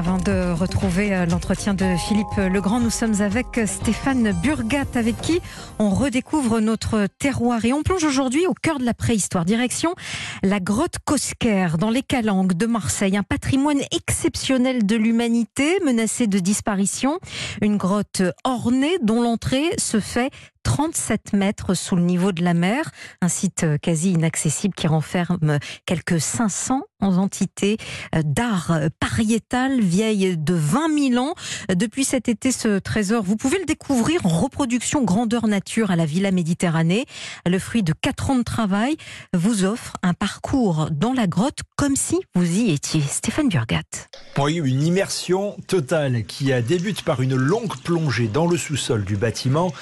Avant de retrouver euh, l'entretien de Philippe Legrand, nous sommes avec Stéphane Burgat, avec qui on redécouvre notre terroir. Et on plonge aujourd'hui au cœur de la préhistoire. Direction la grotte Cosquer, dans les Calanques de Marseille. Un patrimoine exceptionnel de l'humanité, menacé de disparition. Une grotte ornée dont l'entrée se fait 37 mètres sous le niveau de la mer, un site quasi inaccessible qui renferme quelques 500 entités euh, d'art pariétal vieille de 20 000 ans. Depuis cet été, ce trésor, vous pouvez le découvrir en reproduction grandeur nature à la Villa Méditerranée. Le fruit de 4 ans de travail vous offre un parcours dans la grotte comme si vous y étiez. Stéphane Burgat. Une immersion totale qui débute par une longue plongée dans le sous-sol du bâtiment,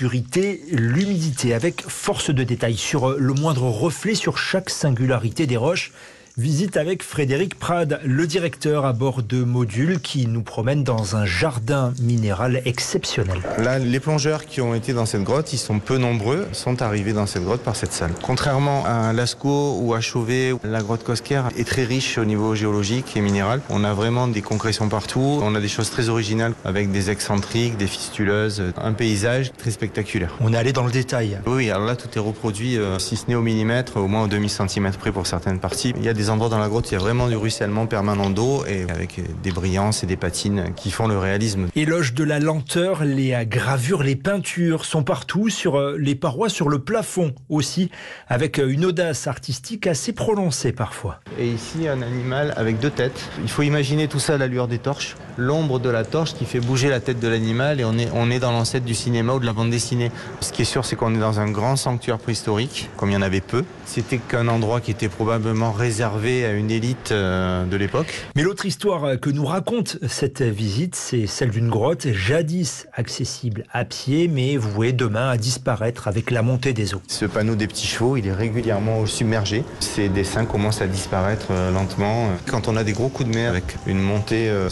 l'humidité, avec force de détail sur le moindre reflet, sur chaque singularité des roches. Visite avec Frédéric Prade, le directeur à bord de Module qui nous promène dans un jardin minéral exceptionnel. Là, les plongeurs qui ont été dans cette grotte, ils sont peu nombreux, sont arrivés dans cette grotte par cette salle. Contrairement à Lascaux ou à Chauvet, la grotte Cosquer est très riche au niveau géologique et minéral. On a vraiment des concrétions partout, on a des choses très originales avec des excentriques, des fistuleuses, un paysage très spectaculaire. On est allé dans le détail. Oui, alors là tout est reproduit, euh, si ce n'est au millimètre, au moins au demi-centimètre près pour certaines parties. Il y a des des endroits dans la grotte, il y a vraiment du ruissellement permanent d'eau et avec des brillances et des patines qui font le réalisme. Éloge de la lenteur, les gravures, les peintures sont partout sur euh, les parois, sur le plafond aussi, avec euh, une audace artistique assez prononcée parfois. Et ici, un animal avec deux têtes. Il faut imaginer tout ça à la lueur des torches. L'ombre de la torche qui fait bouger la tête de l'animal et on est, on est dans l'ancêtre du cinéma ou de la bande dessinée. Ce qui est sûr, c'est qu'on est dans un grand sanctuaire préhistorique, comme il y en avait peu. C'était qu'un endroit qui était probablement réservé à une élite euh, de l'époque. Mais l'autre histoire que nous raconte cette visite, c'est celle d'une grotte jadis accessible à pied, mais vouée demain à disparaître avec la montée des eaux. Ce panneau des petits chevaux, il est régulièrement submergé. Ces dessins commencent à disparaître euh, lentement. Quand on a des gros coups de mer avec une montée euh,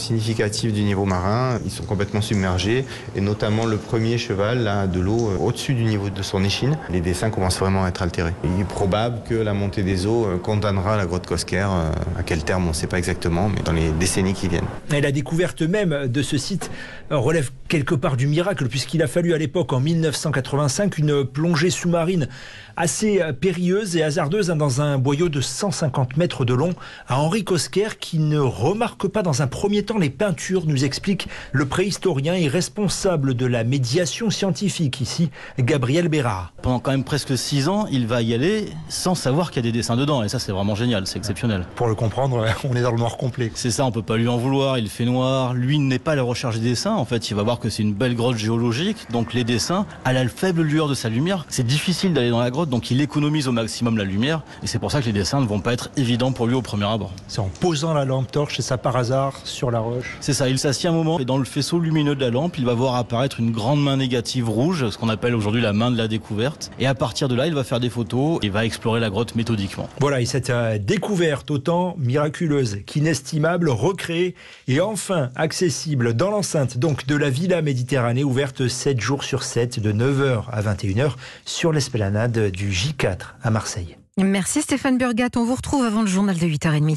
du niveau marin, ils sont complètement submergés. Et notamment le premier cheval, là, de l'eau au-dessus du niveau de son échine, les dessins commencent vraiment à être altérés. Il est probable que la montée des eaux condamnera la grotte Cosquer. Euh, à quel terme, on ne sait pas exactement, mais dans les décennies qui viennent. Et la découverte même de ce site relève quelque part du miracle, puisqu'il a fallu à l'époque, en 1985, une plongée sous-marine assez périlleuse et hasardeuse hein, dans un boyau de 150 mètres de long à Henri Cosquer, qui ne remarque pas dans un premier temps les peintures, nous explique le préhistorien et responsable de la médiation scientifique ici, Gabriel Bérard. Pendant quand même presque six ans, il va y aller sans savoir qu'il y a des dessins dedans, et ça c'est vraiment génial, c'est exceptionnel. Pour le comprendre, on est dans le noir complet. C'est ça, on peut pas lui en vouloir, il fait noir, lui n'est pas à la recherche des dessins, en fait il va voir que c'est une belle grotte géologique, donc les dessins, à la faible lueur de sa lumière, c'est difficile d'aller dans la grotte, donc il économise au maximum la lumière, et c'est pour ça que les dessins ne vont pas être évidents pour lui au premier abord. C'est en posant la lampe torche, c'est ça par hasard, sur la roche C'est ça, il s'assied un moment, et dans le faisceau lumineux de la lampe, il va voir apparaître une grande main négative rouge, ce qu'on appelle aujourd'hui la main de la découverte, et à partir de là, il va faire des photos, et va explorer la grotte méthodiquement. Voilà, et cette euh, découverte autant miraculeuse qu'inestimable, recréée et enfin accessible dans l'enceinte donc de la Villa Méditerranée ouverte 7 jours sur 7 de 9h à 21h sur l'esplanade du J4 à Marseille. Merci Stéphane Burgat. On vous retrouve avant le journal de 8h30.